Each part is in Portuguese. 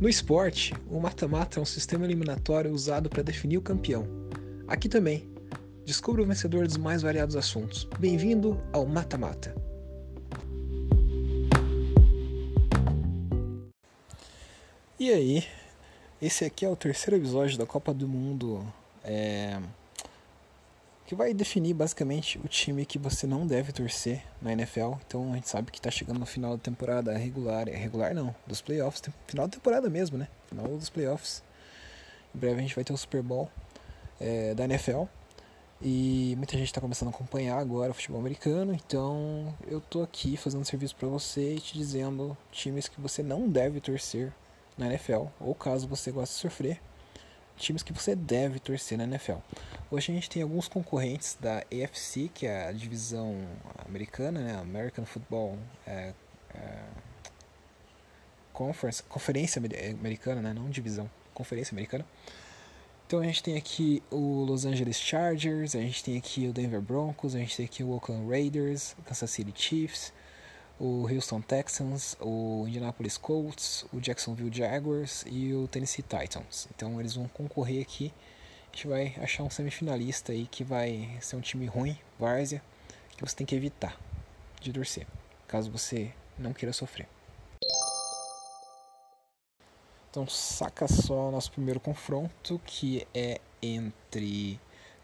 No esporte, o mata-mata é um sistema eliminatório usado para definir o campeão. Aqui também, descubra o vencedor dos mais variados assuntos. Bem-vindo ao Mata-Mata. E aí, esse aqui é o terceiro episódio da Copa do Mundo, é... que vai definir basicamente o time que você não deve torcer na NFL. Então a gente sabe que está chegando no final da temporada regular, é regular não, dos playoffs, final da temporada mesmo, né? Final dos playoffs. Em breve a gente vai ter o Super Bowl é, da NFL. E muita gente está começando a acompanhar agora o futebol americano, então eu tô aqui fazendo serviço para você e te dizendo times que você não deve torcer na NFL, ou caso você goste de sofrer, times que você deve torcer na NFL. Hoje a gente tem alguns concorrentes da AFC, que é a divisão americana, né, American Football é, é, Conference, Conferência Americana, né, não divisão, Conferência Americana. Então a gente tem aqui o Los Angeles Chargers, a gente tem aqui o Denver Broncos, a gente tem aqui o Oakland Raiders, Kansas City Chiefs, o Houston Texans, o Indianapolis Colts, o Jacksonville Jaguars e o Tennessee Titans. Então eles vão concorrer aqui. A gente vai achar um semifinalista aí que vai ser um time ruim, várzea, que você tem que evitar de torcer, caso você não queira sofrer. Então saca só nosso primeiro confronto, que é entre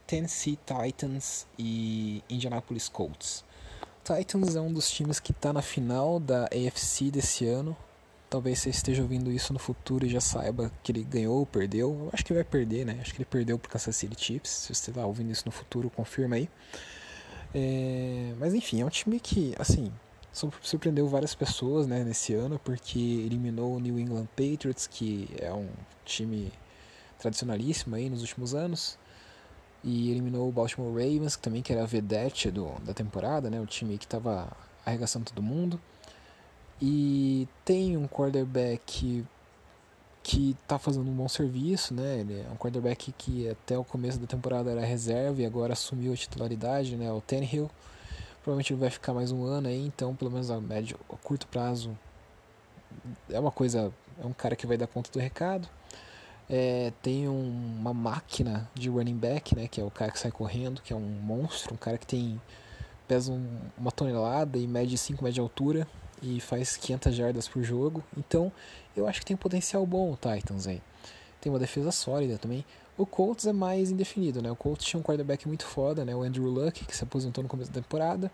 Tennessee Titans e Indianapolis Colts. Titans é um dos times que está na final da AFC desse ano. Talvez você esteja ouvindo isso no futuro e já saiba que ele ganhou ou perdeu. Eu acho que vai perder, né? Acho que ele perdeu para Kansas City Chiefs. Se você está ouvindo isso no futuro, confirma aí. É... Mas enfim, é um time que, assim, surpreendeu várias pessoas né, nesse ano, porque eliminou o New England Patriots, que é um time tradicionalíssimo aí nos últimos anos e eliminou o Baltimore Ravens, que também que era a vedete do, da temporada, né, o time que estava arregaçando todo mundo. E tem um quarterback que está fazendo um bom serviço, né? Ele é um quarterback que até o começo da temporada era reserva e agora assumiu a titularidade, né? O Tannehill. Provavelmente ele vai ficar mais um ano aí, então pelo menos a médio, a curto prazo é uma coisa, é um cara que vai dar conta do recado. É, tem um, uma máquina de running back, né, que é o cara que sai correndo, que é um monstro, um cara que tem pesa um, uma tonelada e mede 5 metros de altura e faz 500 jardas por jogo. Então, eu acho que tem um potencial bom o Titans aí. Tem uma defesa sólida também. O Colts é mais indefinido, né? O Colts tinha um quarterback muito foda, né? O Andrew Luck, que se aposentou no começo da temporada.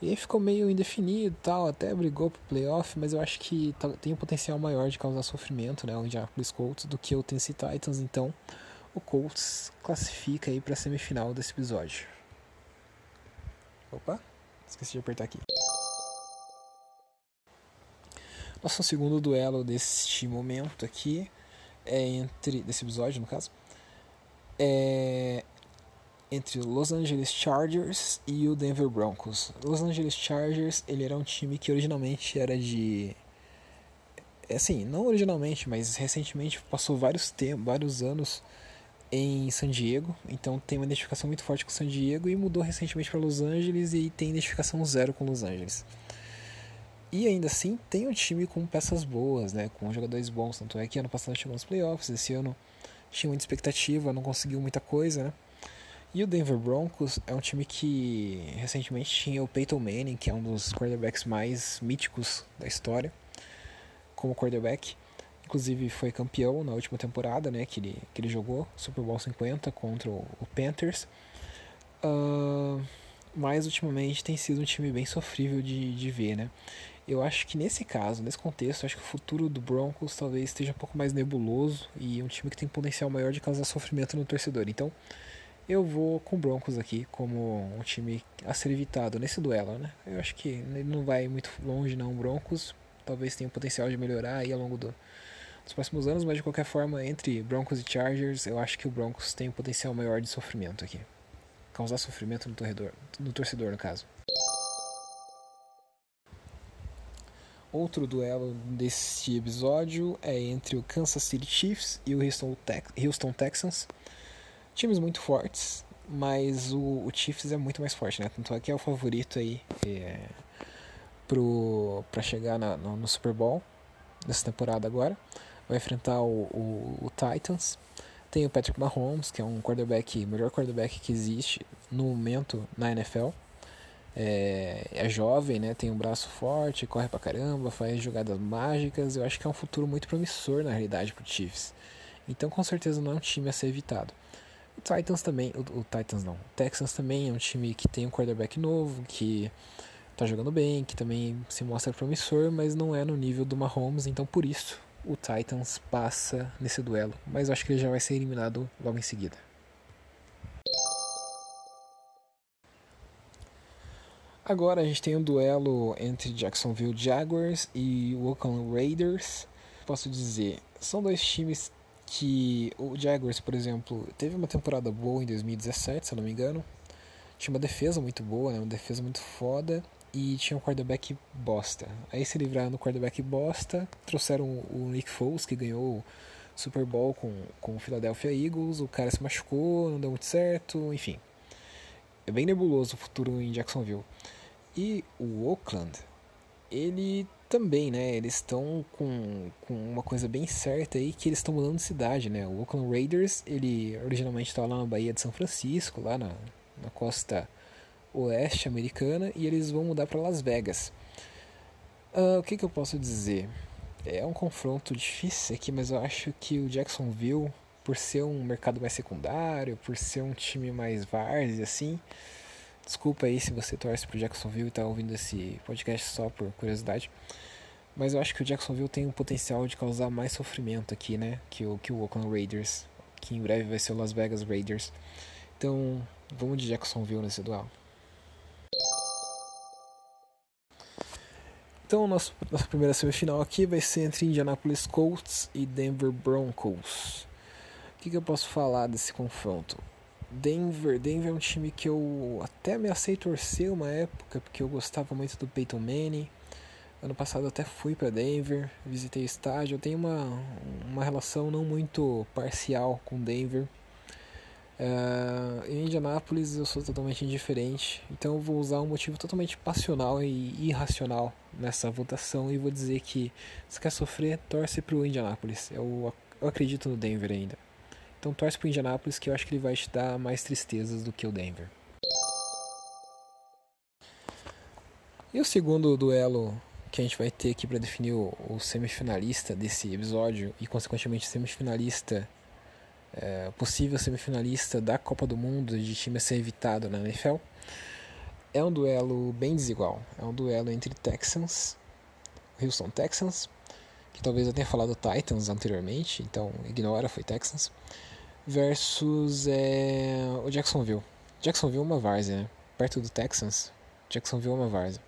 E aí ficou meio indefinido tal, até brigou pro playoff, mas eu acho que tá, tem um potencial maior de causar sofrimento, né, o Indianapolis Colts, do que o Tennessee Titans, então o Colts classifica aí pra semifinal desse episódio. Opa, esqueci de apertar aqui. Nosso segundo duelo deste momento aqui é entre. desse episódio, no caso. É entre Los Angeles Chargers e o Denver Broncos. Los Angeles Chargers, ele era um time que originalmente era de é assim, não originalmente, mas recentemente passou vários tempos, vários anos em San Diego, então tem uma identificação muito forte com San Diego e mudou recentemente para Los Angeles e tem identificação zero com Los Angeles. E ainda assim tem um time com peças boas, né, com jogadores bons, tanto é que ano passado chegou nos playoffs, esse ano tinha muita expectativa, não conseguiu muita coisa, né? E o Denver Broncos é um time que recentemente tinha o Peyton Manning, que é um dos quarterbacks mais míticos da história, como quarterback. Inclusive foi campeão na última temporada, né, que ele, que ele jogou, Super Bowl 50 contra o, Panthers. Uh, mas ultimamente tem sido um time bem sofrível de, de ver, né? Eu acho que nesse caso, nesse contexto, acho que o futuro do Broncos talvez esteja um pouco mais nebuloso e um time que tem potencial maior de causar sofrimento no torcedor. Então, eu vou com o Broncos aqui como um time a ser evitado nesse duelo, né? Eu acho que ele não vai muito longe não, Broncos talvez tenha o potencial de melhorar aí ao longo do, dos próximos anos, mas de qualquer forma, entre Broncos e Chargers, eu acho que o Broncos tem um potencial maior de sofrimento aqui. Causar sofrimento no torcedor, no torcedor no caso. Outro duelo desse episódio é entre o Kansas City Chiefs e o Houston, Houston Texans times muito fortes, mas o, o Chiefs é muito mais forte, né? Tanto é que é o favorito aí é, pro, pra chegar na, no, no, Super Bowl nessa temporada agora. vai enfrentar o, o, o Titans. Tem o Patrick Mahomes, que é um quarterback, melhor quarterback que existe no momento na NFL. É, é, jovem, né? Tem um braço forte, corre pra caramba, faz jogadas mágicas. Eu acho que é um futuro muito promissor na realidade pro Chiefs. Então com certeza não é um time a ser evitado. O Titans também, o, o Titans não, o Texans também é um time que tem um quarterback novo, que tá jogando bem, que também se mostra promissor, mas não é no nível do Mahomes, então por isso o Titans passa nesse duelo, mas eu acho que ele já vai ser eliminado logo em seguida. Agora a gente tem um duelo entre Jacksonville Jaguars e Oakland Raiders. Posso dizer, são dois times que o Jaguars, por exemplo, teve uma temporada boa em 2017, se eu não me engano. Tinha uma defesa muito boa, né? uma defesa muito foda e tinha um quarterback bosta. Aí se livraram do quarterback bosta, trouxeram o Nick Foles, que ganhou o Super Bowl com, com o Philadelphia Eagles, o cara se machucou, não deu muito certo, enfim. É bem nebuloso o futuro em Jacksonville. E o Oakland, ele também, né? Eles estão com, com uma coisa bem certa aí que eles estão mudando de cidade, né? O Oakland Raiders, ele originalmente estava lá na Baía de São Francisco, lá na, na costa oeste americana, e eles vão mudar para Las Vegas. Uh, o que, que eu posso dizer? É um confronto difícil aqui, mas eu acho que o Jacksonville, por ser um mercado mais secundário, por ser um time mais várzea, assim, Desculpa aí se você torce pro Jacksonville e tá ouvindo esse podcast só por curiosidade. Mas eu acho que o Jacksonville tem o potencial de causar mais sofrimento aqui, né? Que o, que o Oakland Raiders, que em breve vai ser o Las Vegas Raiders. Então, vamos de Jacksonville nesse duelo. Então, nosso, nossa primeira semifinal aqui vai ser entre Indianapolis Colts e Denver Broncos. O que, que eu posso falar desse confronto? Denver, Denver é um time que eu até ameacei torcer uma época, porque eu gostava muito do Peyton Manning. Ano passado eu até fui para Denver, visitei o estádio. Eu tenho uma, uma relação não muito parcial com Denver. Uh, em Indianápolis eu sou totalmente indiferente, então eu vou usar um motivo totalmente passional e irracional nessa votação e vou dizer que se quer sofrer, torce para o Indianápolis. Eu, eu acredito no Denver ainda. Então torce pro Indianapolis que eu acho que ele vai te dar mais tristezas do que o Denver. E o segundo duelo que a gente vai ter aqui para definir o, o, semifinalista desse episódio e consequentemente semifinalista é, possível semifinalista da Copa do Mundo de time a ser evitado na NFL é um duelo bem desigual. É um duelo entre Texans, Houston Texans, que talvez eu tenha falado Titans anteriormente, então ignora, foi Texans, versus é, o Jacksonville. Jacksonville é uma várzea, né? Perto do Texans, Jacksonville é uma várzea.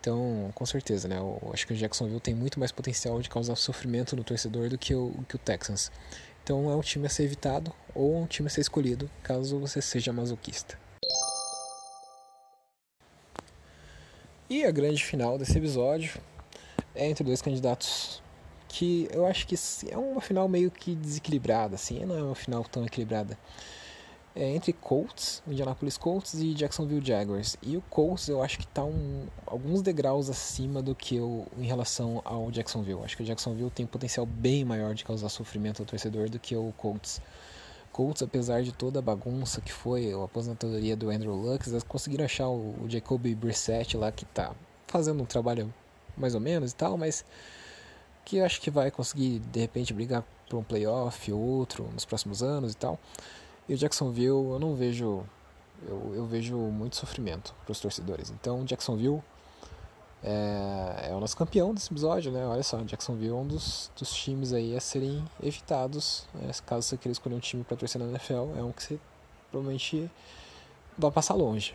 Então, com certeza, né? Eu acho que o Jacksonville tem muito mais potencial de causar sofrimento no torcedor do que o, que o Texans. Então, é um time a ser evitado ou um time a ser escolhido, caso você seja masoquista. E a grande final desse episódio é entre dois candidatos que eu acho que é uma final meio que desequilibrada, assim, não é uma final tão equilibrada. É entre Colts, Indianapolis Colts e Jacksonville Jaguars. E o Colts eu acho que está um, alguns degraus acima do que eu em relação ao Jacksonville. Acho que o Jacksonville tem um potencial bem maior de causar sofrimento ao torcedor do que o Colts. Colts, apesar de toda a bagunça que foi a aposentadoria do Andrew Luck, eles conseguiram achar o, o Jacoby Brissett lá que está fazendo um trabalho mais ou menos e tal, mas que acho que vai conseguir de repente brigar por um playoff ou outro nos próximos anos e tal. E o Jacksonville eu não vejo eu, eu vejo muito sofrimento para os torcedores. Então Jacksonville é, é, o nosso campeão desse episódio, né? Olha só, Jacksonville é um dos, dos times aí a serem evitados. Né? Caso você queira escolher um time para torcer na NFL, é um que você provavelmente vai passar longe.